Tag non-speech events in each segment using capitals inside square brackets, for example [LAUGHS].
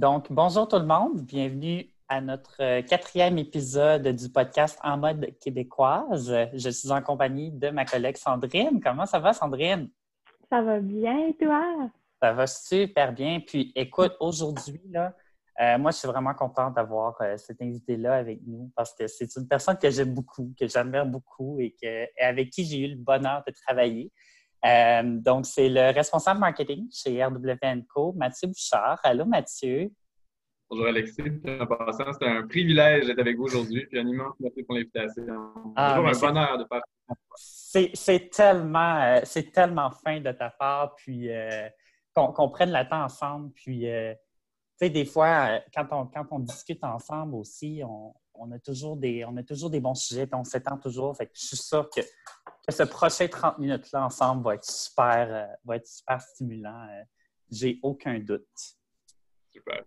Donc, bonjour tout le monde. Bienvenue à notre euh, quatrième épisode du podcast En mode québécoise. Je suis en compagnie de ma collègue Sandrine. Comment ça va, Sandrine? Ça va bien, toi? Ça va super bien. Puis, écoute, aujourd'hui, là, euh, moi, je suis vraiment contente d'avoir euh, cet invité-là avec nous parce que c'est une personne que j'aime beaucoup, que j'admire beaucoup et, que, et avec qui j'ai eu le bonheur de travailler. Euh, donc, c'est le responsable marketing chez RWN Co, Mathieu Bouchard. Allô, Mathieu. Bonjour, Alexis. En passant, c'était un privilège d'être avec vous aujourd'hui. Puis un immense merci pour l'invitation. Ah, toujours un bonheur de faire C'est tellement, euh, c'est tellement fin de ta part, puis euh, qu'on prenne le temps ensemble. Puis, tu sais, des fois, quand on, quand on discute ensemble aussi, on, on a toujours des, on a toujours des bons sujets, puis on s'étend toujours. Fait que je suis sûr que, ce prochain 30 minutes-là ensemble va être super, euh, va être super stimulant. Euh, j'ai aucun doute. Super.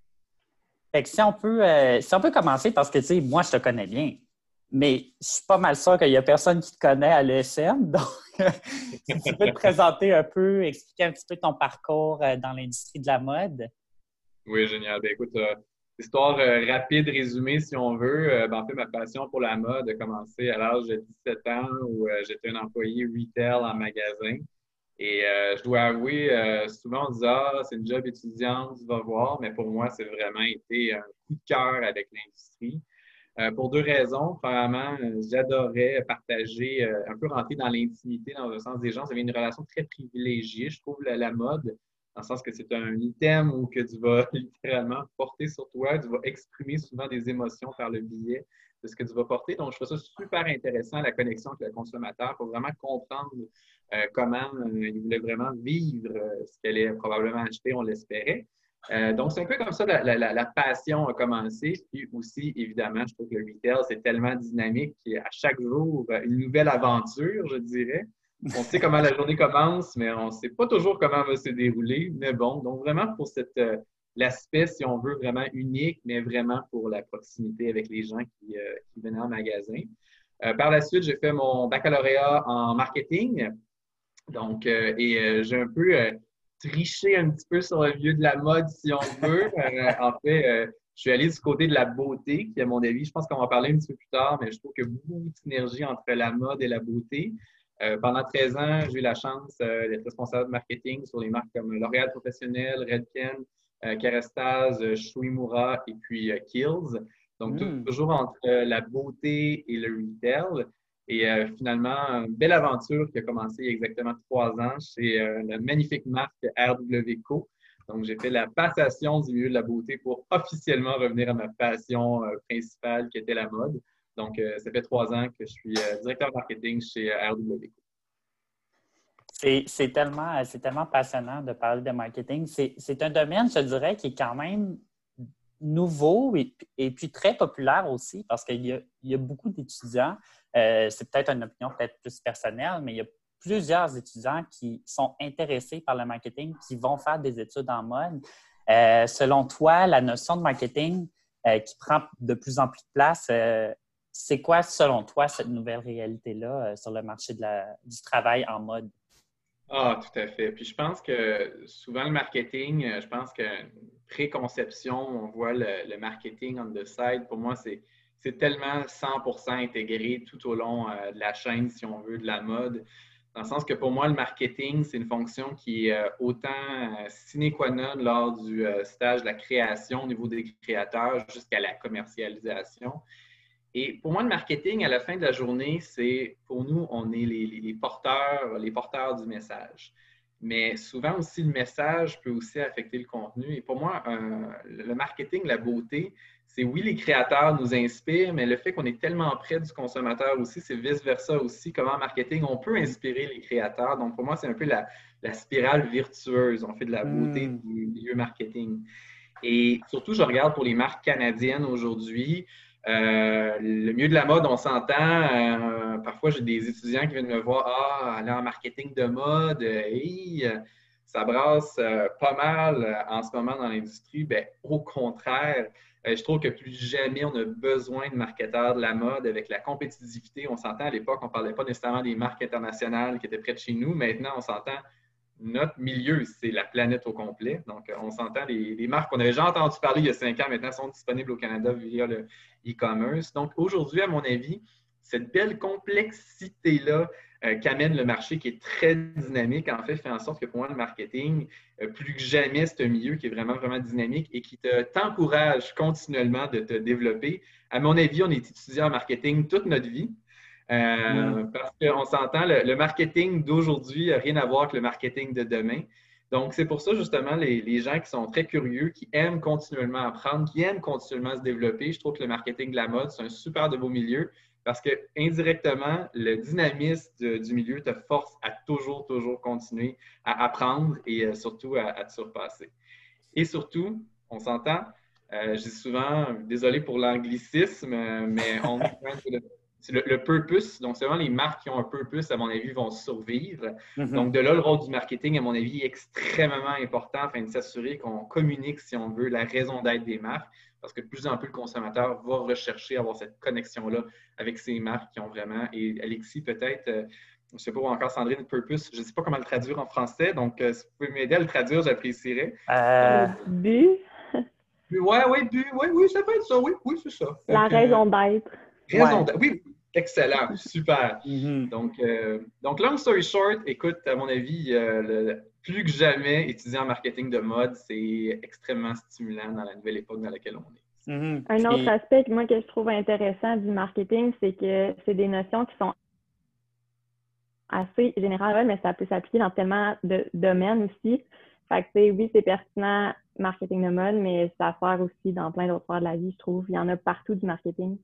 Fait que si on peut, euh, si on peut commencer, parce que tu sais, moi, je te connais bien, mais je suis pas mal sûr qu'il n'y a personne qui te connaît à l'ESM. [LAUGHS] Donc, si tu peux te présenter un peu, expliquer un petit peu ton parcours dans l'industrie de la mode. Oui, génial. Ben, écoute, Histoire euh, rapide, résumée, si on veut. Euh, ben, en fait, ma passion pour la mode a commencé à l'âge de 17 ans où euh, j'étais un employé retail en magasin. Et je dois avouer, souvent on dit Ah, c'est une job étudiante, tu vas voir, mais pour moi, c'est vraiment été un coup de cœur avec l'industrie. pour deux raisons. Premièrement, j'adorais partager, un peu rentrer dans l'intimité, dans le sens des gens. J'avais une relation très privilégiée, je trouve, la mode dans le sens que c'est un item où que tu vas [LAUGHS] littéralement porter sur toi, tu vas exprimer souvent des émotions par le biais de ce que tu vas porter. Donc, je trouve ça super intéressant, la connexion avec le consommateur, pour vraiment comprendre euh, comment euh, il voulait vraiment vivre euh, ce qu'elle allait probablement acheter, on l'espérait. donc, c'est un peu comme ça la, la, passion a commencé. Puis aussi, évidemment, je trouve que le retail, c'est tellement dynamique qu'à chaque jour, une nouvelle aventure, je dirais on sait comment la journée commence, mais on ne sait pas toujours comment elle va se dérouler. Mais bon, donc vraiment pour cette l'aspect, si on veut, vraiment unique, mais vraiment pour la proximité avec les gens qui, euh, venaient en magasin. Euh, par la suite, j'ai fait mon baccalauréat en marketing. Donc, et j'ai un peu triché un petit peu sur le lieu de la mode, si on [LAUGHS] veut. en fait, je suis allé du côté de la beauté, qui, à mon avis, je pense qu'on va en parler un petit peu plus tard, mais je trouve qu'il y a beaucoup de synergie entre la mode et la beauté. Euh, pendant 13 ans, j'ai eu la chance euh, d'être responsable de marketing sur les marques comme L'Oréal Professionnel, Redken, euh, Kerastase, Shuimura et puis Kills. Donc, hmm. toujours entre la beauté et le retail. Et finalement, une belle aventure qui a commencé il y a exactement trois ans chez la magnifique marque RWCO. Donc, j'ai fait la passation du milieu de la beauté pour officiellement revenir à ma passion principale qui était la mode. Donc, euh, ça fait trois ans que je suis euh, directeur marketing chez euh, RW. C'est tellement, tellement passionnant de parler de marketing. C'est un domaine, je dirais, qui est quand même nouveau et, puis très populaire aussi parce qu'il y, a beaucoup d'étudiants. c'est peut-être une opinion peut-être plus personnelle, mais il y a plusieurs étudiants qui sont intéressés par le marketing, qui vont faire des études en mode. selon toi, la notion de marketing qui prend de plus en plus de place, c'est quoi, selon toi, cette nouvelle réalité-là euh, sur le marché du travail en mode? Ah, tout à fait. Puis je pense que souvent le marketing, euh, je pense que préconception, on voit le, marketing on the side. Pour moi, c'est, tellement 100% intégré tout au long euh, de la chaîne, si on veut, de la mode. Dans le sens que pour moi, le marketing, c'est une fonction qui est autant sine qua non lors du stage de la création au niveau des créateurs jusqu'à la commercialisation. Et pour moi, le marketing, à la fin de la journée, c'est pour nous, on est les, porteurs, les porteurs du message. Mais souvent aussi, le message peut aussi affecter le contenu. Et pour moi, le marketing, la beauté, c'est oui, les créateurs nous inspirent, mais le fait qu'on est tellement près du consommateur aussi, c'est vice-versa aussi. Comment en marketing, on peut inspirer les créateurs. Donc, pour moi, c'est un peu la, spirale virtueuse. On fait de la beauté hmm. du milieu marketing. Et surtout, je regarde pour les marques canadiennes aujourd'hui. Euh, le mieux de la mode, on s'entend. Euh, parfois, j'ai des étudiants qui viennent me voir Ah, aller en marketing de mode, euh, ça brasse pas mal en ce moment dans l'industrie. Ben, au contraire, je trouve que plus jamais on a besoin de marketeurs de la mode avec la compétitivité. On s'entend à l'époque, on ne parlait pas nécessairement des marques internationales qui étaient près de chez nous. Maintenant, on s'entend notre milieu, c'est la planète au complet. Donc, on s'entend, les, marques qu'on avait déjà entendu parler il y a cinq ans maintenant sont disponibles au Canada via le e-commerce. Donc, aujourd'hui, à mon avis, cette belle complexité-là euh, qu'amène le marché qui est très dynamique, en fait, fait en sorte que pour moi, le marketing, euh, plus que jamais, c'est un milieu qui est vraiment, vraiment dynamique et qui te t'encourage continuellement de te développer. À mon avis, on est étudiant en marketing toute notre vie. Euh, parce qu'on s'entend, le, marketing d'aujourd'hui n'a rien à voir avec le marketing de demain. Donc, c'est pour ça, justement, les, les, gens qui sont très curieux, qui aiment continuellement apprendre, qui aiment continuellement se développer, je trouve que le marketing de la mode, c'est un super de beau milieu parce que indirectement, le dynamisme du milieu te force à toujours, toujours continuer à apprendre et euh, surtout à, te surpasser. Et surtout, on s'entend, euh, je dis souvent, désolé pour l'anglicisme, mais on c'est le, purpose. Donc, vraiment les marques qui ont un purpose, à mon avis, vont survivre. Mm-hmm. Donc, de là, le rôle du marketing, à mon avis, est extrêmement important afin de s'assurer qu'on communique, si on veut, la raison d'être des marques parce que de plus en plus le consommateur va rechercher avoir cette connexion-là avec ces marques qui ont vraiment, et Alexis peut-être, euh, je ne sais pas, encore Sandrine Purpose, je ne sais pas comment le traduire en français, donc euh, si vous pouvez m'aider à le traduire, j'apprécierais. Euh... Bu. Oui, oui, bu, oui, oui, ça peut être ça, oui, oui, c'est ça. La raison d'être. Raison d'être, oui, excellent, super. Mm-hmm. Donc, euh, donc, long story short, écoute, à mon avis, le, plus que jamais, étudier en marketing de mode, c'est extrêmement stimulant dans la nouvelle époque dans laquelle on est. Mm-hmm. Un autre aspect moi, que je trouve intéressant du marketing, c'est que c'est des notions qui sont assez générales, mais ça peut s'appliquer dans tellement de domaines aussi. Fait que, oui, c'est pertinent, marketing de mode, mais ça sert aussi dans plein d'autres sphères de la vie, je trouve. Il y en a partout du marketing.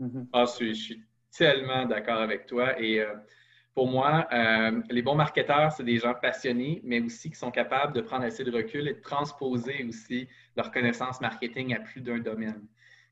Mm-hmm. Ah, je suis, tellement d'accord avec toi. Et euh, pour moi, euh, les bons marketeurs, c'est des gens passionnés, mais aussi qui sont capables de prendre assez de recul et de transposer aussi leur connaissance marketing à plus d'un domaine.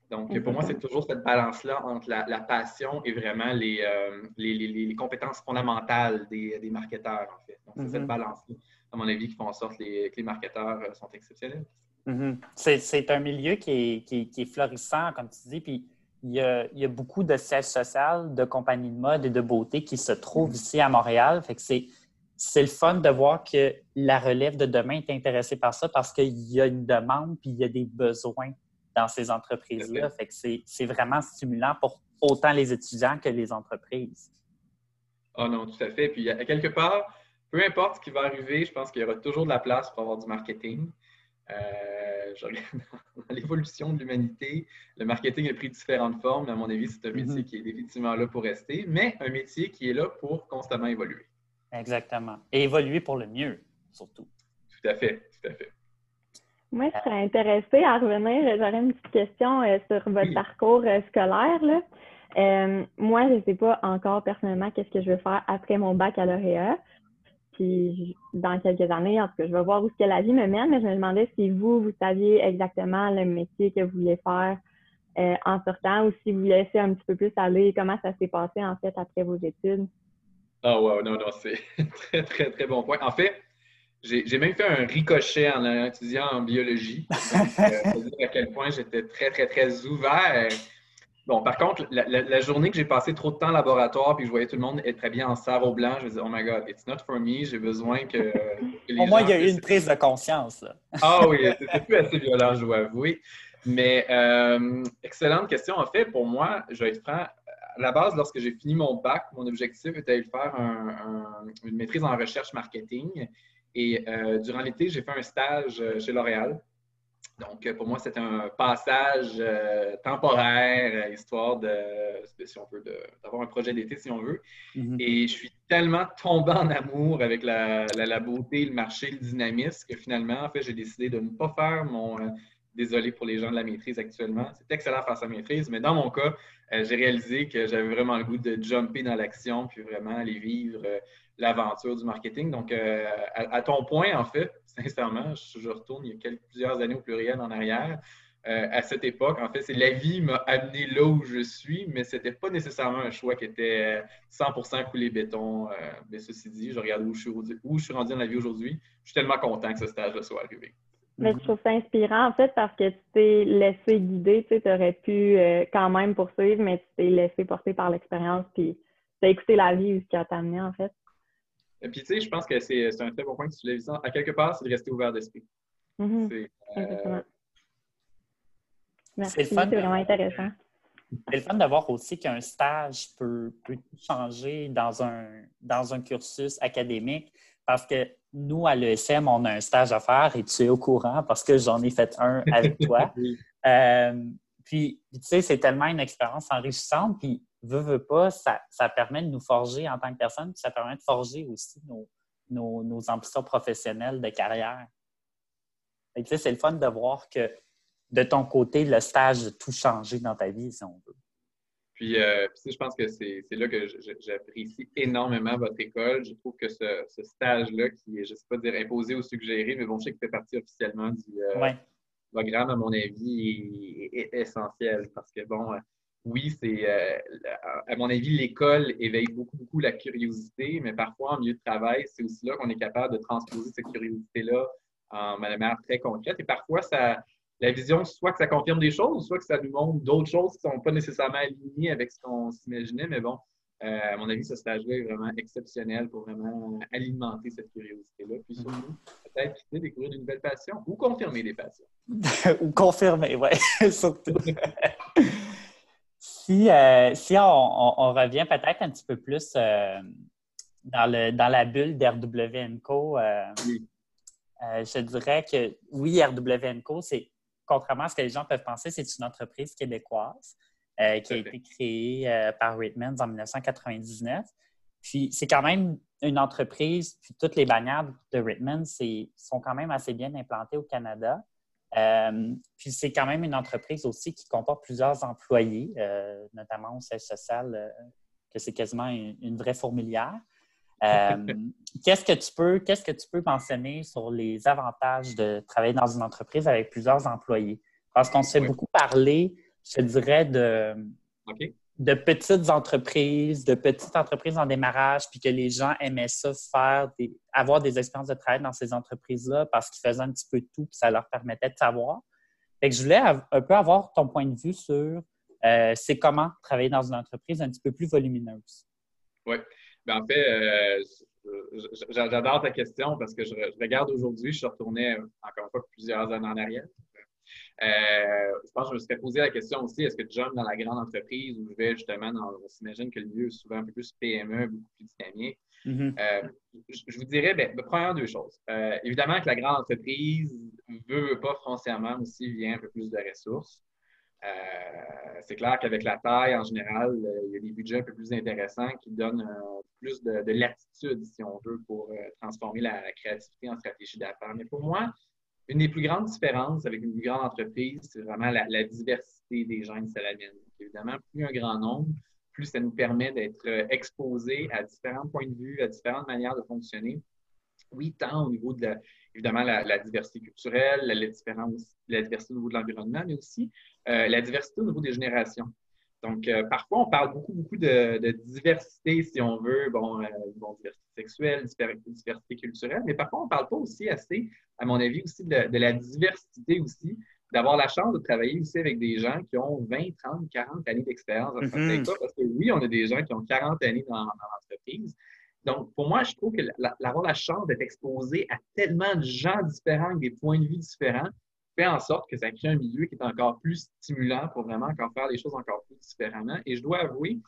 Donc, pour moi, c'est toujours cette balance-là entre la, passion et vraiment les, euh, les, compétences fondamentales des, des marketeurs, en fait. Donc, c'est cette mm-hmm. balance-là, à mon avis, qui font en sorte que les, marketeurs euh, sont exceptionnels. Mm-hmm. C'est un milieu qui est, qui, qui est, florissant, comme tu dis, puis il y, a, beaucoup de sièges sociaux, de compagnies de mode et de beauté qui se trouvent ici à Montréal. Fait que c'est, c'est le fun de voir que la relève de demain est intéressée par ça parce qu'il y a une demande puis il y a des besoins dans ces entreprises-là. Fait que c'est, vraiment stimulant pour autant les étudiants que les entreprises. Ah non, tout à fait. Puis à quelque part, peu importe ce qui va arriver, je pense qu'il y aura toujours de la place pour avoir du marketing. Euh, je regarde [LAUGHS] dans l'évolution de l'humanité, le marketing a pris différentes formes. À mon avis, c'est un métier mhm. qui est définitivement là pour rester, mais un métier qui est là pour constamment évoluer. Exactement. Et évoluer pour le mieux, surtout. Tout à fait, tout à fait. Moi, je serais intéressée à revenir. J'aurais une petite question euh, sur votre parcours euh, scolaire. moi, je ne sais pas encore personnellement qu'est-ce que je veux faire après mon baccalauréat. Puis dans quelques années, en tout cas, je vais voir où ce que la vie me mène, mais je me demandais si vous, vous saviez exactement le métier que vous vouliez faire euh, en sortant ou si vous laissez un petit peu plus aller, comment ça s'est passé en fait après vos études? Ah wow, non, non, c'est [LAUGHS] très, très, très bon point. En fait, j'ai même fait un ricochet en étudiant en biologie. Donc, euh, à quel point j'étais très, très, très ouvert Bon, par contre, la, journée que j'ai passé trop de temps en laboratoire puis que je voyais tout le monde être très bien en cerveau blanc, je me disais, oh my God, it's not for me, j'ai besoin que. [LAUGHS] Au moins, il y a eu une prise de conscience. [LAUGHS] ah oui, c'était plus assez violent, je dois avouer. Mais, euh, excellente question. En fait, pour moi, je vais être franc, à la base, lorsque j'ai fini mon bac, mon objectif était de faire une maîtrise en recherche marketing. Et euh, durant l'été, j'ai fait un stage euh, chez L'Oréal. Donc, euh, pour moi, c'est un passage euh, temporaire, euh, histoire de, si on veut, d'avoir un projet d'été, si on veut. Mm-hmm. Et je suis tellement tombé en amour avec la, beauté, le marché, le dynamisme, que finalement, en fait, j'ai décidé de ne pas faire mon. désolé pour les gens de la maîtrise actuellement. C'est excellent faire sa maîtrise, mais dans mon cas, j'ai réalisé que j'avais vraiment le goût de jumper dans l'action, puis vraiment aller vivre l'aventure du marketing. Donc, à, ton point, en fait, sincèrement, je, retourne il y a plusieurs années au pluriel en arrière. Euh, à cette époque, en fait, c'est la vie m'a amené là où je suis, mais ce n'était pas nécessairement un choix qui était 100% coulé béton. Euh, mais ceci dit, je regarde où je suis, où je suis rendu dans la vie aujourd'hui. Je suis tellement content que ce stage-là soit arrivé. Mais je trouve ça inspirant, en fait, parce que tu t'es laissé guider. Tu aurais pu euh, quand même poursuivre, mais tu t'es laissé porter par l'expérience, puis tu as écouté la vie, ce qui a t'amené, en fait. Et puis, tu sais, je pense que c'est un très bon point que tu l'as À quelque part, c'est de rester ouvert d'esprit. Mm-hmm. Euh, Merci, c'est vraiment intéressant. C'est le fun de voir aussi qu'un stage peut, peut, changer dans un, dans un cursus académique parce que nous, à l'ESM, on a un stage à faire et tu es au courant parce que j'en ai fait un avec toi. [LAUGHS] Euh, puis, tu sais, c'est tellement une expérience enrichissante. Puis, veut, veut pas, ça, permet de nous forger en tant que personne, puis ça permet de forger aussi nos, nos, ambitions professionnelles de carrière. tu sais, c'est le fun de voir que de ton côté, le stage a tout changé dans ta vie, si on veut. Puis, euh, je pense que c'est là que j'apprécie énormément votre école. Je trouve que ce, stage-là, qui est, je ne sais pas dire imposé ou suggéré, mais bon, je sais qu'il fait partie officiellement du euh, programme, à mon avis, est, essentiel. Parce que, bon, euh, oui, c'est, à mon avis, l'école éveille beaucoup, beaucoup la curiosité, mais parfois, en milieu de travail, c'est aussi là qu'on est capable de transposer cette curiosité-là en manière très concrète. Et parfois, ça la vision, soit que ça confirme des choses, soit que ça nous montre d'autres choses qui ne sont pas nécessairement alignées avec ce qu'on s'imaginait. Mais bon, euh, à mon avis, ce stage-là est vraiment exceptionnel pour vraiment alimenter cette curiosité-là. Puis surtout, peut-être quitter, découvrir une nouvelle passion ou confirmer des passions. [LAUGHS] ou confirmer, oui, [LAUGHS] surtout. [LAUGHS] si euh, si on, revient peut-être un petit peu plus euh, dans, le, dans la bulle d'RWNCO, je dirais que oui, RWNCO, c'est contrairement à ce que les gens peuvent penser, c'est une entreprise québécoise euh, qui a été créée euh, par Whitman en 1999. Puis c'est quand même une entreprise, puis toutes les bannières de Whitman sont quand même assez bien implantées au Canada. Euh, puis c'est quand même une entreprise aussi qui comporte plusieurs employés, notamment au siège social, que c'est quasiment une, vraie fourmilière. Euh, [LAUGHS] qu'est-ce que tu peux, qu'est-ce que tu peux mentionner sur les avantages de travailler dans une entreprise avec plusieurs employés? Parce qu'on se fait beaucoup parler, je dirais, de, de petites entreprises, de petites entreprises en démarrage, puis que les gens aimaient ça faire, avoir des expériences de travail dans ces entreprises-là parce qu'ils faisaient un petit peu tout, puis ça leur permettait de savoir. Fait que je voulais un peu avoir ton point de vue sur euh, c'est comment travailler dans une entreprise un petit peu plus volumineuse. Oui. Ben, en fait, euh, j'adore ta question parce que je, regarde aujourd'hui, je suis retourné encore une fois plusieurs années en arrière. Euh, je pense que je me serais posé la question aussi, est-ce que jump dans la grande entreprise ou je vais justement dans, on s'imagine que le lieu est souvent un peu plus PME, beaucoup plus dynamique. Mm-hmm. Euh, je, vous dirais, ben, ben, premièrement, deux choses. évidemment que la grande entreprise veut, veut pas foncièrement aussi vient un peu plus de ressources. Euh, c'est clair qu'avec la taille, en général, euh, il y a des budgets un peu plus intéressants qui donnent euh, plus de, latitude, si on veut, pour transformer la, créativité en stratégie d'affaires. Mais pour moi, une des plus grandes différences avec une plus grande entreprise, c'est vraiment la, diversité des gens qui. Évidemment, plus un grand nombre, plus ça nous permet d'être exposés à différents points de vue, à différentes manières de fonctionner. Oui, tant au niveau de la, évidemment la, diversité culturelle, la, la diversité au niveau de l'environnement, mais aussi euh, la diversité au niveau des générations. Donc, euh, parfois, on parle beaucoup, beaucoup de, diversité, si on veut, bon, euh, bon diversité sexuelle, diversité culturelle, mais parfois, on ne parle pas aussi assez, à mon avis, aussi de, la diversité aussi, d'avoir la chance de travailler aussi avec des gens qui ont 20, 30, 40 années d'expérience dans mm parce que oui, on a des gens qui ont 40 années dans, dans l'entreprise, donc, pour moi, je trouve que l'avoir la, chance d'être exposé à tellement de gens différents, avec des points de vue différents, fait en sorte que ça crée un milieu qui est encore plus stimulant pour vraiment encore faire les choses encore plus différemment. Et je dois avouer,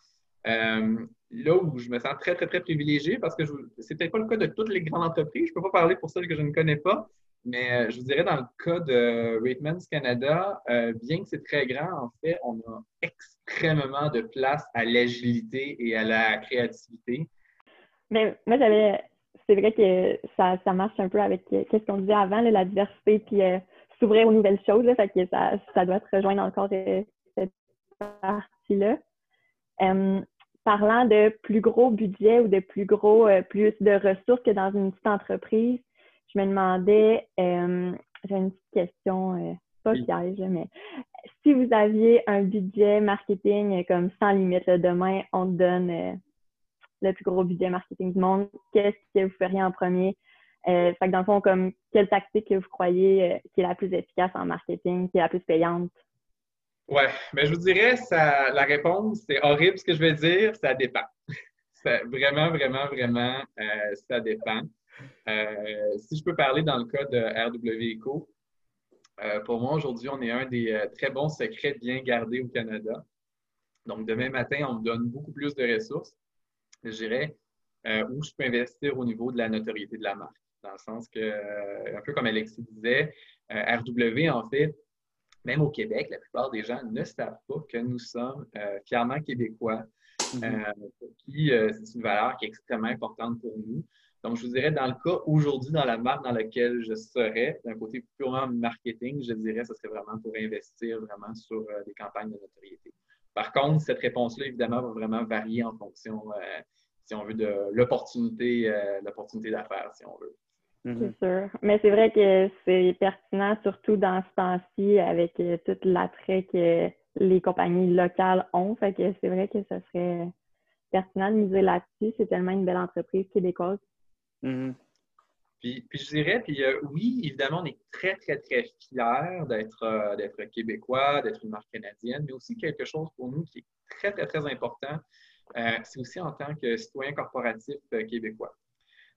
euh, là où je me sens très, très, très privilégié, parce que ce n'est peut-être pas le cas de toutes les grandes entreprises, je ne peux pas parler pour celles que je ne connais pas, mais euh, je vous dirais dans le cas de Ratemans Canada, euh, bien que c'est très grand, en fait, on a extrêmement de place à l'agilité et à la créativité. Mais moi, j'avais. C'est vrai que ça, ça, marche un peu avec ce qu'on disait avant, la diversité, puis s'ouvrir aux nouvelles choses. Là, fait que ça, ça doit se rejoindre encore de, cette partie-là. parlant de plus gros budget ou de plus gros, euh, plus de ressources que dans une petite entreprise, je me demandais, j'ai une petite question, pas piège, mais si vous aviez un budget marketing comme sans limite, demain, on te donne le plus gros budget marketing du monde, qu'est-ce que vous feriez en premier? Euh, fait que dans le fond, comme quelle tactique que vous croyez euh, qui est la plus efficace en marketing, qui est la plus payante? Ouais, mais je vous dirais, ça, la réponse, c'est horrible ce que je vais dire, ça dépend. [LAUGHS] vraiment, vraiment, vraiment, euh, ça dépend. Si je peux parler dans le cas de RW Eco, pour moi, aujourd'hui, on est un des très bons secrets bien gardés au Canada. Donc, demain matin, on me donne beaucoup plus de ressources, je dirais, où je peux investir au niveau de la notoriété de la marque. Dans le sens que, un peu comme Alexis disait, RW, en fait, même au Québec, la plupart des gens ne savent pas que nous sommes fièrement québécois. Mhm. Euh, qui, euh, c'est une valeur qui est extrêmement importante pour nous. Donc, je vous dirais, dans le cas aujourd'hui, dans la marque dans laquelle je serais, d'un côté purement marketing, je dirais, ce serait vraiment pour investir vraiment sur euh, des campagnes de notoriété. Par contre, cette réponse-là, évidemment, va vraiment varier en fonction, si on veut, de l'opportunité, l'opportunité d'affaires, si on veut. C'est sûr. Mais c'est vrai que c'est pertinent, surtout dans ce temps-ci, avec tout l'attrait que les compagnies locales ont. Fait que c'est vrai que ce serait pertinent de miser là-dessus. C'est tellement une belle entreprise québécoise. Mm-hmm. Puis, je dirais, puis euh, oui, évidemment, on est très, très, très fiers d'être euh, d'être québécois, d'être une marque canadienne, mais aussi quelque chose pour nous qui est très, très, très important, euh, c'est aussi en tant que citoyen corporatif québécois.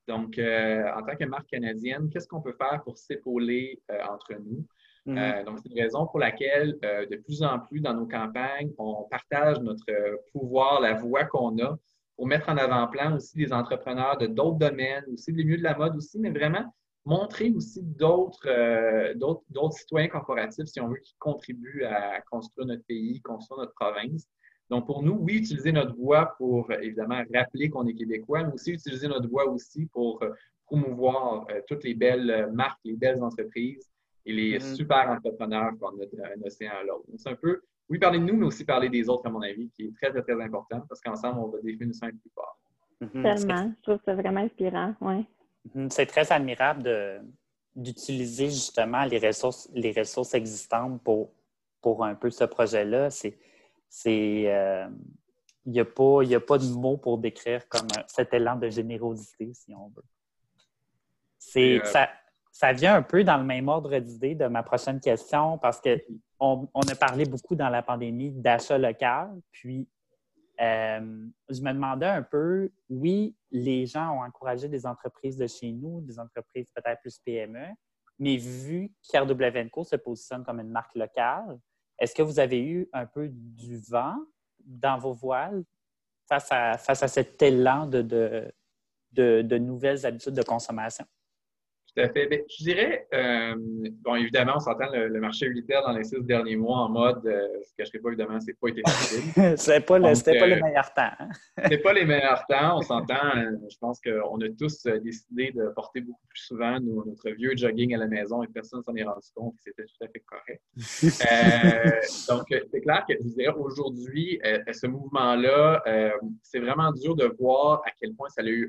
Donc, en tant que marque canadienne, qu'est-ce qu'on peut faire pour s'épauler entre nous? Mhm. Euh, donc, c'est une raison pour laquelle, euh, de plus en plus, dans nos campagnes, on partage notre pouvoir, la voix qu'on a pour mettre en avant-plan aussi des entrepreneurs de d'autres domaines, aussi des milieux de la mode aussi, mais vraiment montrer aussi d'autres euh, d'autres citoyens corporatifs, si on veut, qui contribuent à construire notre pays, construire notre province. Donc, pour nous, oui, utiliser notre voix pour, évidemment, rappeler qu'on est québécois, mais aussi utiliser notre voix aussi pour promouvoir toutes les belles marques, les belles entreprises et les mm-hmm. super entrepreneurs qu'on a d'un océan à l'autre. C'est un peu, oui, parler de nous, mais aussi parler des autres, à mon avis, qui est très, très, très important parce qu'ensemble, on va définir ça un plus fort. Mm-hmm. Tellement. Je trouve ça vraiment inspirant. Ouais. Mm-hmm. C'est très admirable d'utiliser justement les ressources, les ressources existantes pour, pour un peu ce projet-là. C'est. Euh, il n'y a, pas, a pas de mots pour décrire comme cet élan de générosité, si on veut. C'est, euh, ça, ça vient un peu dans le même ordre d'idée de ma prochaine question parce qu'on on a parlé beaucoup dans la pandémie d'achat local. Puis, euh, je me demandais un peu, oui, les gens ont encouragé des entreprises de chez nous, des entreprises peut-être plus PME, mais vu qu'RW se positionne comme une marque locale, est-ce que vous avez eu un peu du vent dans vos voiles face à, face à cet élan de, de nouvelles habitudes de consommation? Tout à fait. Ben, je dirais, euh, bon, évidemment, on s'entend le, marché militaire dans les six derniers mois en mode, euh, je ne cacherai pas, évidemment, c'est pas été facile. [LAUGHS] c'était pas, le, pas les euh, meilleurs temps. Hein. [LAUGHS] c'était pas les meilleurs temps. On s'entend, euh, je pense qu'on a tous décidé de porter beaucoup plus souvent notre vieux jogging à la maison et personne s'en est rendu compte c'était tout à fait correct. donc, c'est clair que, je dirais, aujourd'hui, ce mouvement-là, c'est vraiment dur de voir à quel point ça a eu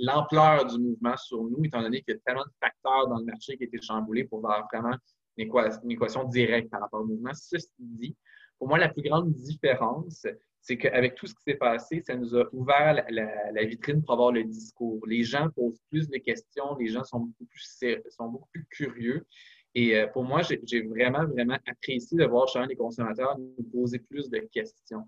l'ampleur du mouvement sur nous, étant donné qu'il y a tellement de facteurs dans le marché qui été chamboulés pour avoir vraiment une équation, directe par rapport au mouvement. Ceci dit, pour moi, la plus grande différence, c'est qu'avec tout ce qui s'est passé, ça nous a ouvert la, vitrine pour avoir le discours. Les gens posent plus de questions, les gens sont beaucoup plus, sont beaucoup plus curieux. Et euh, pour moi, j'ai vraiment, vraiment apprécié de voir chacun des consommateurs nous poser plus de questions.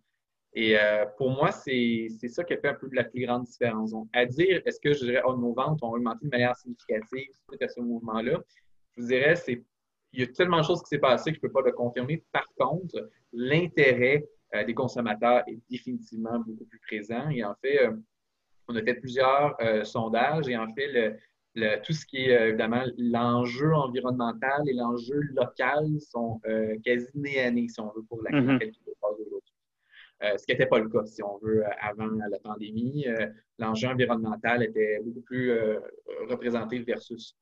Et euh, pour moi, c'est ça qui a fait un peu la plus grande différence. Donc, à dire, est-ce que je dirais, oh, nos ventes ont augmenté de manière significative suite à ce mouvement-là, je vous dirais, c'est il y a tellement de choses qui s'est passé que je ne peux pas le confirmer. Par contre, l'intérêt euh, des consommateurs est définitivement beaucoup plus présent. Et en fait, euh, on a fait plusieurs sondages et en fait, le, tout ce qui est évidemment l'enjeu environnemental et l'enjeu local sont quasi nés à nez, si on veut, pour la mm -hmm. Euh, ce qui n'était pas le cas, si on veut, euh, avant la pandémie. Euh, l'enjeu environnemental était beaucoup plus représenté versus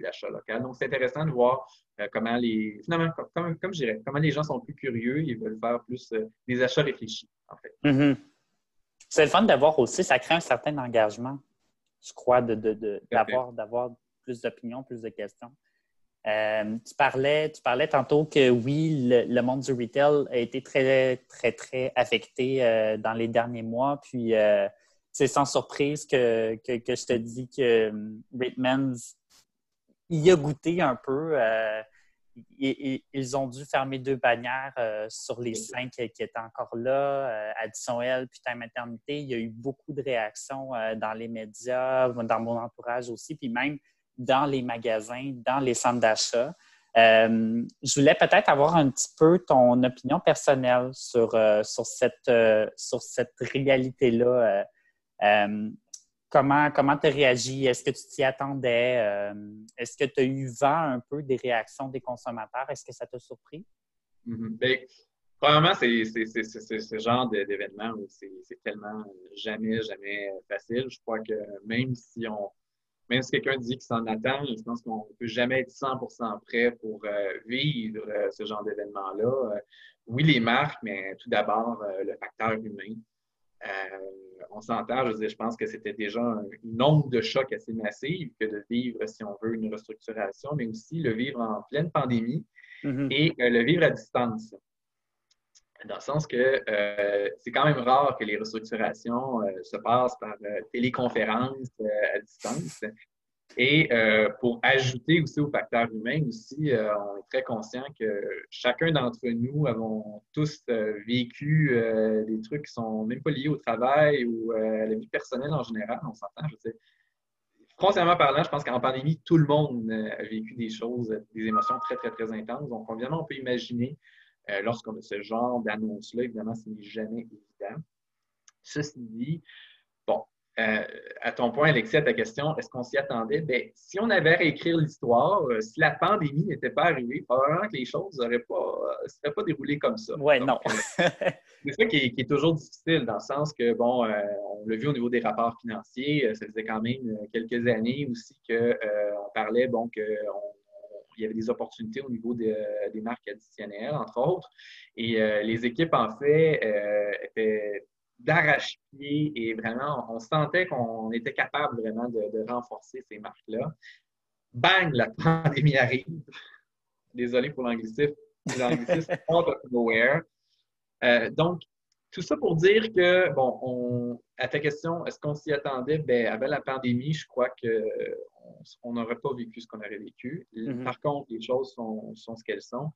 l'achat local. Donc, c'est intéressant de voir comment les, finalement, comme, comme, je dirais, comment les gens sont plus curieux, ils veulent faire plus des achats réfléchis, en fait. Mm-hmm. C'est le fun d'avoir aussi, ça crée un certain engagement, je crois, d'avoir de, de, plus d'opinions, plus de questions. Euh, tu, parlais, tu parlais tantôt que oui, le, monde du retail a été très, très, très affecté euh, dans les derniers mois. Puis euh, c'est sans surprise que, que, je te dis que Ratemans y a goûté un peu. ils ont dû fermer deux bannières sur les cinq qui, étaient encore là. Addition L, puis Time Maternité. Il y a eu beaucoup de réactions dans les médias, dans mon entourage aussi, puis même dans les magasins, dans les centres d'achat. je voulais peut-être avoir un petit peu ton opinion personnelle sur, sur cette, sur cette réalité-là. Comment tu as réagi? Est-ce que tu t'y attendais? Euh, est-ce que tu as eu vent un peu des réactions des consommateurs? Est-ce que ça t'a surpris? Mm-hmm. Ben, premièrement, c'est ce genre d'événement où c'est tellement jamais, jamais facile. Je crois que même si on même si quelqu'un dit qu'il s'en attend, je pense qu'on ne peut jamais être 100% prêt pour euh, vivre euh, ce genre d'événement-là. oui, les marques, mais tout d'abord, le facteur humain. Euh, on s'entend, je je pense que c'était déjà un nombre de chocs assez massif que de vivre, si on veut, une restructuration, mais aussi le vivre en pleine pandémie mm-hmm. et euh, le vivre à distance. Dans le sens que euh, c'est quand même rare que les restructurations se passent par téléconférence à distance. Et euh, pour ajouter aussi au facteur humain aussi, euh, on est très conscient que chacun d'entre nous avons tous euh, vécu des trucs qui sont même pas liés au travail ou à la vie personnelle en général. On s'entend, je sais. Parlant, je pense qu'en pandémie, tout le monde a vécu des choses, des émotions très, très, très intenses. Donc, évidemment, on peut imaginer, lorsqu'on a ce genre d'annonce-là, évidemment, ce n'est jamais évident. Ceci dit, bon, euh, à ton point, Alexis, à ta question, est-ce qu'on s'y attendait? Bien, si on avait à réécrire l'histoire, euh, si la pandémie n'était pas arrivée, probablement que les choses ne euh, seraient pas déroulées comme ça. Oui, non. [LAUGHS] c'est ça qui est, toujours difficile, dans le sens que, bon, on l'a vu au niveau des rapports financiers, ça faisait quand même quelques années aussi qu'on parlait, bon, qu'il y avait des opportunités au niveau des marques additionnelles, entre autres. Et les équipes, en fait, étaient d'arrache-pied et vraiment, on sentait qu'on était capable vraiment de, renforcer ces marques-là. Bang, la [LAUGHS] pandémie arrive. Désolé pour l'anglicisme. L'anglicisme [LAUGHS] out of nowhere. Euh, donc, tout ça pour dire que, bon, on, à ta question, est-ce qu'on s'y attendait? Bien, avec la pandémie, je crois qu'on n'aurait pas vécu ce qu'on aurait vécu. Mm-hmm. Par contre, les choses sont, sont ce qu'elles sont.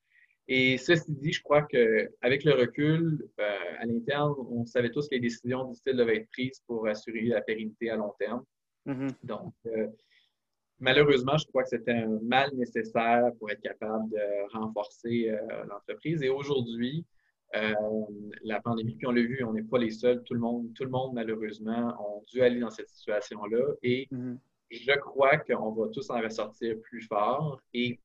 Et ceci dit, je crois qu'avec le recul, euh, à l'interne, on savait tous que les décisions difficiles devaient être prises pour assurer la pérennité à long terme. Mm-hmm. Donc, euh, malheureusement, je crois que c'était un mal nécessaire pour être capable de renforcer euh, l'entreprise. Et aujourd'hui, la pandémie, puis on l'a vu, on n'est pas les seuls. Tout le monde, tout le monde malheureusement, a dû aller dans cette situation-là. Et mm-hmm. Je crois qu'on va tous en ressortir plus fort. Et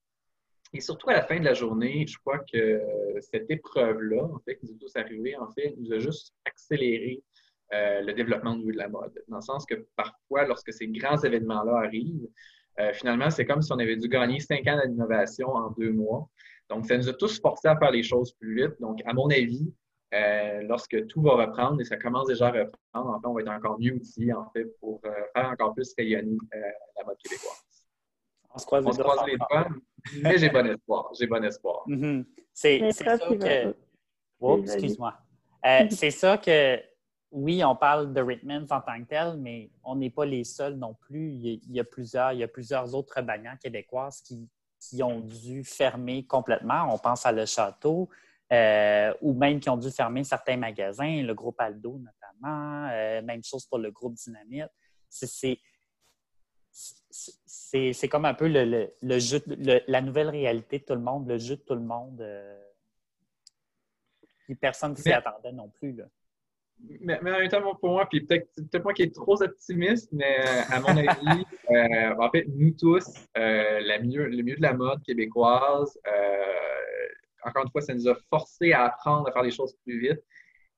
et surtout à la fin de la journée, je crois que cette épreuve-là, en fait, qui nous est tous arrivé, en fait, nous a juste accéléré euh, le développement de la mode. Dans le sens que parfois, lorsque ces grands événements-là arrivent, euh, finalement, c'est comme si on avait dû gagner cinq ans d'innovation en deux mois. Donc, ça nous a tous forcés à faire les choses plus vite. Donc, à mon avis, euh, lorsque tout va reprendre, et ça commence déjà à reprendre, en fait, on va être encore mieux outillés, en fait, pour faire encore plus rayonner la mode québécoise. On se croise, les, doigts, mais j'ai bon espoir. J'ai bon espoir. Mm-hmm. C'est ça que. Oh, excuse-moi. Euh, c'est ça que, oui, on parle de Ritmans en tant que tel, mais on n'est pas les seuls non plus. Il y, a, plusieurs, il y a plusieurs autres bannières québécoises qui, qui ont dû fermer complètement. On pense à Le Château, euh, ou même qui ont dû fermer certains magasins, le groupe Aldo notamment, euh, même chose pour le groupe Dynamite. C'est c'est comme un peu le, le, jeu, la nouvelle réalité de tout le monde, le jeu de tout le monde. Euh, personne ne s'y attendait non plus. Là. Mais, mais, en même temps, pour moi, puis peut-être peut moi qui est trop optimiste, mais à mon avis, [LAUGHS] euh, en fait, nous tous, la le mieux de la mode québécoise, encore une fois, ça nous a forcé à apprendre à faire les choses plus vite.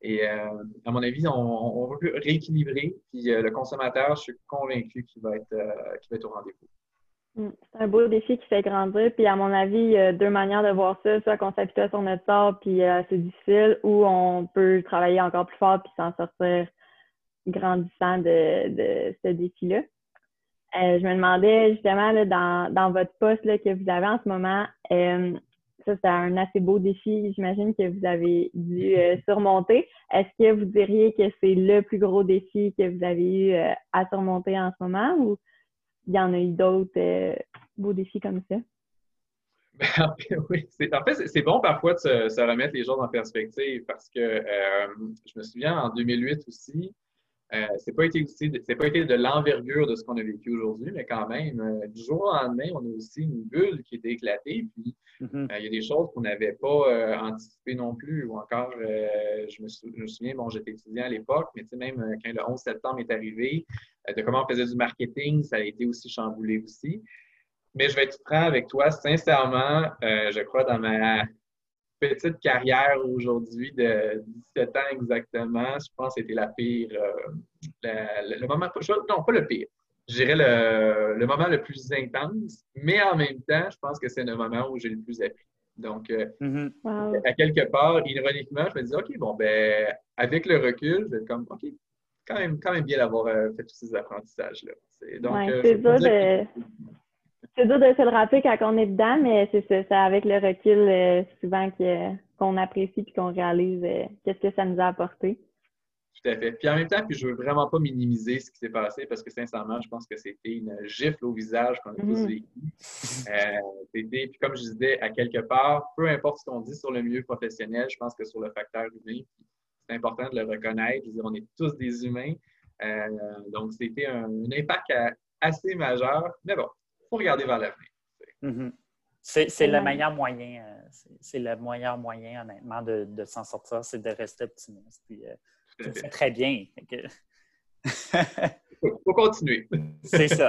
Et euh, à mon avis, on, va rééquilibrer. Puis euh, le consommateur, je suis convaincu qu'il va, être, euh, va être au rendez-vous. Mm. C'est un beau défi qui fait grandir. Puis à mon avis, il y a deux manières de voir ça. Soit qu'on s'appuie sur notre sort, puis c'est difficile, ou on peut travailler encore plus fort puis s'en sortir grandissant de, ce défi-là. je me demandais justement dans, votre poste que vous avez en ce moment, ça, c'est un assez beau défi, j'imagine, que vous avez dû euh, [LAUGHS] surmonter. Est-ce que vous diriez que c'est le plus gros défi que vous avez eu euh, à surmonter en ce moment ou il y en a eu d'autres euh, beaux défis comme ça? oui, [LAUGHS] en fait, c'est bon parfois de se, remettre les choses en perspective parce que je me souviens en 2008 aussi, euh, c'est pas été c'est pas été de l'envergure de ce qu'on a vécu aujourd'hui, mais quand même, euh, du jour au lendemain, on a aussi une bulle qui était éclatée. Puis mm-hmm. euh, il y a des choses qu'on n'avait pas anticipées non plus. Ou encore, je me, souviens, bon, j'étais étudiant à l'époque, mais tu sais, même quand le 11 septembre est arrivé, de comment on faisait du marketing, ça a été aussi chamboulé aussi. Mais je vais être franc avec toi, sincèrement, je crois dans ma petite carrière aujourd'hui de 17 ans exactement, je pense que c'était la pire, euh, le, moment, non, pas le pire, je dirais le, moment le plus intense, mais en même temps, je pense que c'est le moment où j'ai le plus appris. Donc, euh, mm-hmm. à quelque part, ironiquement, je me dis, OK, bon, ben, avec le recul, je vais être comme, OK, quand même, quand même bien d'avoir euh, fait tous ces apprentissages-là. Donc, c'est dur de se le rappeler quand on est dedans, mais c'est ça, avec le recul euh, souvent qu'on apprécie et qu'on réalise euh, qu'est-ce que ça nous a apporté. Tout à fait. Puis en même temps, puis je veux vraiment pas minimiser ce qui s'est passé parce que sincèrement, je pense que c'était une gifle au visage qu'on a tous mm-hmm. vécu. Euh, puis comme je disais, à quelque part, peu importe ce qu'on dit sur le milieu professionnel, je pense que sur le facteur humain, c'est important de le reconnaître. Je veux dire, on est tous des humains. donc, c'était un, impact assez majeur. Mais bon, faut regarder vers l'avenir. Mm-hmm. C'est le meilleur moyen, euh, c'est le meilleur moyen, honnêtement, de, de s'en sortir, c'est de rester optimiste. Puis, euh, très bien. Il faut continuer. [LAUGHS] c'est ça.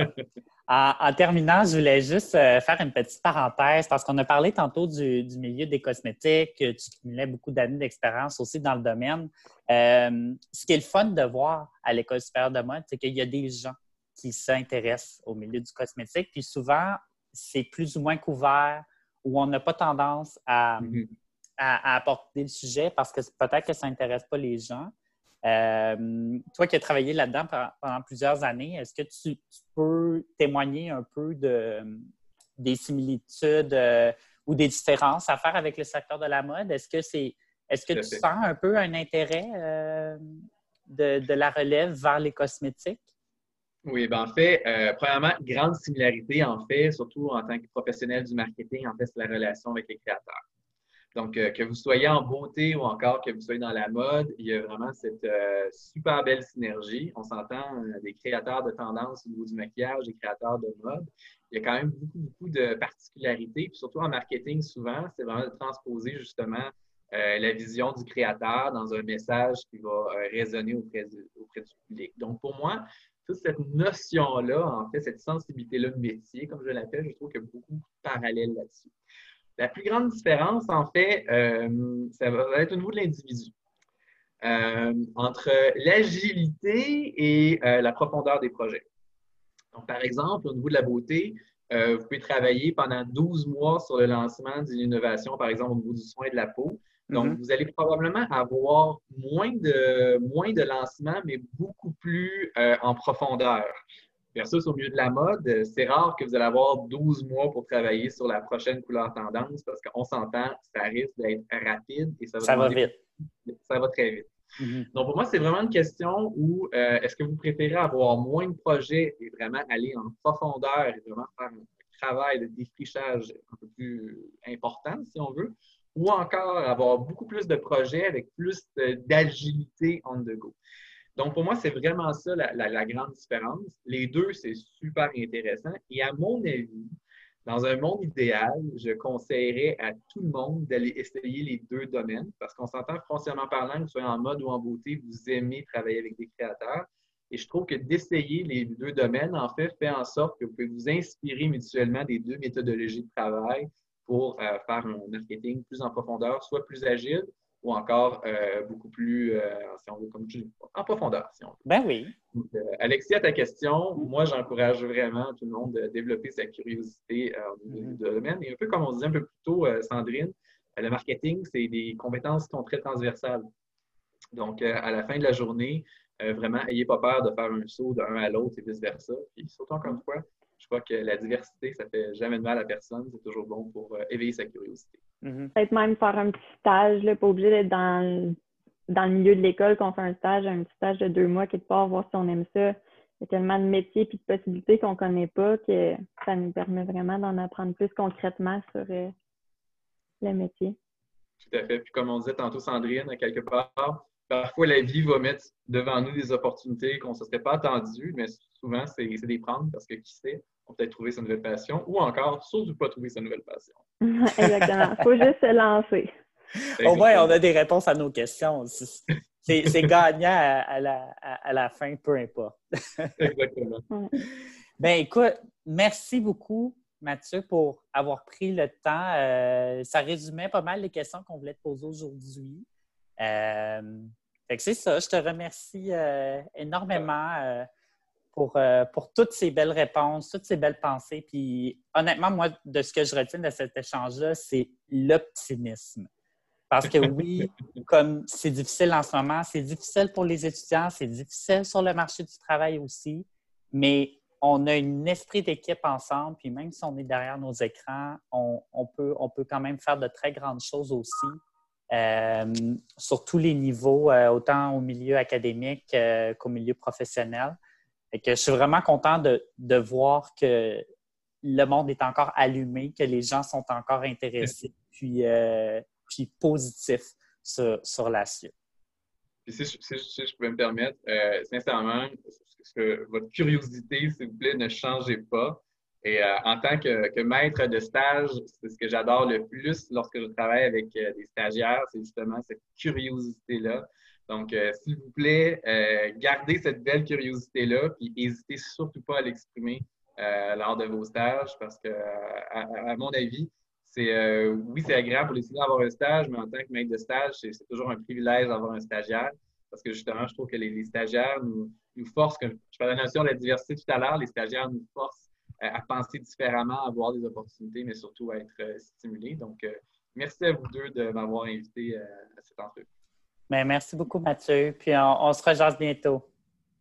En, terminant, je voulais juste euh, faire une petite parenthèse parce qu'on a parlé tantôt du, du, milieu des cosmétiques, tu cumulais beaucoup d'années d'expérience aussi dans le domaine. ce qui est le fun de voir à l'École supérieure de mode, c'est qu'il y a des gens qui s'intéressent au milieu du cosmétique. Puis souvent, c'est plus ou moins couvert ou on n'a pas tendance à, à, apporter le sujet parce que peut-être que ça n'intéresse pas les gens. Euh, toi qui as travaillé là-dedans pendant plusieurs années, est-ce que tu, peux témoigner un peu de, des similitudes euh, ou des différences à faire avec le secteur de la mode? Est-ce que c'est est-ce que tu sens un peu un intérêt euh, de, de, la relève vers les cosmétiques? Oui, ben en fait, euh, premièrement, grande similarité, en fait, surtout en tant que professionnel du marketing, en fait, c'est la relation avec les créateurs. Donc, euh, que vous soyez en beauté ou encore que vous soyez dans la mode, il y a vraiment cette euh, super belle synergie. On s'entend des créateurs de tendance au niveau du maquillage, des créateurs de mode. Il y a quand même beaucoup, beaucoup de particularités. Puis surtout en marketing, souvent, c'est vraiment de transposer justement la vision du créateur dans un message qui va résonner auprès du public. Donc, pour moi, toute cette notion-là, en fait, cette sensibilité-là métier, comme je l'appelle, je trouve qu'il y a beaucoup de parallèles là-dessus. La plus grande différence, en fait, euh, ça va être au niveau de l'individu. Euh, entre l'agilité et euh, la profondeur des projets. Donc, par exemple, au niveau de la beauté, vous pouvez travailler pendant 12 mois sur le lancement d'une innovation, par exemple au niveau du soin de la peau. Donc, mm-hmm. vous allez probablement avoir moins de, moins de lancements, mais beaucoup plus euh, en profondeur. Versus au milieu de la mode, c'est rare que vous allez avoir 12 mois pour travailler sur la prochaine couleur tendance parce qu'on s'entend, ça risque d'être rapide et ça va, ça va vite. Ça va très vite. Mm-hmm. Donc, pour moi, c'est vraiment une question où euh, est-ce que vous préférez avoir moins de projets et vraiment aller en profondeur et vraiment faire un travail de défrichage un peu plus important, si on veut, ou encore avoir beaucoup plus de projets avec plus d'agilité on the go. Donc, pour moi, c'est vraiment ça la, grande différence. Les deux, c'est super intéressant. Et à mon avis, dans un monde idéal, je conseillerais à tout le monde d'aller essayer les deux domaines parce qu'on s'entend foncièrement parlant, que vous soyez en mode ou en beauté, vous aimez travailler avec des créateurs. Et je trouve que d'essayer les deux domaines, en fait, fait en sorte que vous pouvez vous inspirer mutuellement des deux méthodologies de travail pour euh, faire un marketing plus en profondeur, soit plus agile ou encore euh, beaucoup plus, euh, si on veut, comme tu dis, en profondeur, si on veut. Ben oui. Alexis, à ta question, moi, j'encourage vraiment tout le monde de développer sa curiosité au niveau mm-hmm. du domaine. Et un peu comme on disait un peu plus tôt, Sandrine, le marketing, c'est des compétences qui sont très transversales. Donc, à la fin de la journée, vraiment, ayez pas peur de faire un saut d'un à l'autre et vice-versa. Puis surtout, encore une fois, je crois que la diversité, ça fait jamais de mal à personne. C'est toujours bon pour euh, éveiller sa curiosité. Mm-hmm. Peut-être même faire un petit stage, là, pas obligé d'être dans, dans le milieu de l'école qu'on fait un stage, un petit stage de deux mois quelque part, voir si on aime ça. y a tellement de métiers et de possibilités qu'on ne connaît pas que ça nous permet vraiment d'en apprendre plus concrètement sur euh, le métier. Tout à fait. Puis comme on disait tantôt, Sandrine, quelque part, parfois la vie va mettre devant nous des opportunités qu'on ne se serait pas attendu, mais souvent, c'est des prendre parce que qui sait, on peut peut-être trouver sa nouvelle passion ou encore, surtout pas trouver sa nouvelle passion. [LAUGHS] Exactement. Il faut juste se lancer. Au moins, on a des réponses à nos questions. C'est gagnant à, la, à, la, fin, peu importe. [LAUGHS] Exactement. Ben écoute, merci beaucoup, Mathieu, pour avoir pris le temps. Euh, ça résumait pas mal les questions qu'on voulait te poser aujourd'hui. Euh, c'est ça, je te remercie euh, énormément pour, pour toutes ces belles réponses, toutes ces belles pensées. Puis honnêtement, moi, de ce que je retiens de cet échange-là, c'est l'optimisme. Parce que oui, [LAUGHS] comme c'est difficile en ce moment, c'est difficile pour les étudiants, c'est difficile sur le marché du travail aussi, mais on a un esprit d'équipe ensemble, puis même si on est derrière nos écrans, on, peut, on peut quand même faire de très grandes choses aussi, euh, sur tous les niveaux, euh, autant au milieu académique euh, qu'au milieu professionnel. Et que je suis vraiment content de, de voir que le monde est encore allumé, que les gens sont encore intéressés. Puis puis positif sur, sur la suite. si, je pouvais me permettre, euh, sincèrement, votre curiosité, s'il vous plaît, ne changez pas. Et euh, en tant que, maître de stage, c'est ce que j'adore le plus lorsque je travaille avec euh, des stagiaires, c'est justement cette curiosité-là. Donc, s'il vous plaît, gardez cette belle curiosité-là, puis n'hésitez surtout pas à l'exprimer lors de vos stages, parce que, à mon avis, euh, oui, c'est agréable pour les étudiants d'avoir un stage, mais en tant que maître de stage, c'est toujours un privilège d'avoir un stagiaire parce que justement, je trouve que les, stagiaires nous, forcent, je parlais de la notion de la diversité tout à l'heure, les stagiaires nous forcent euh, à penser différemment, à avoir des opportunités, mais surtout à être euh, stimulé. Donc, euh, merci à vous deux de m'avoir invité euh, à cette entrevue. Bien, merci beaucoup, Mathieu. Puis on, se rejoint bientôt.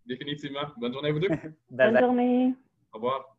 Définitivement. Bonne journée à vous deux. [LAUGHS] Bonne journée. Au revoir.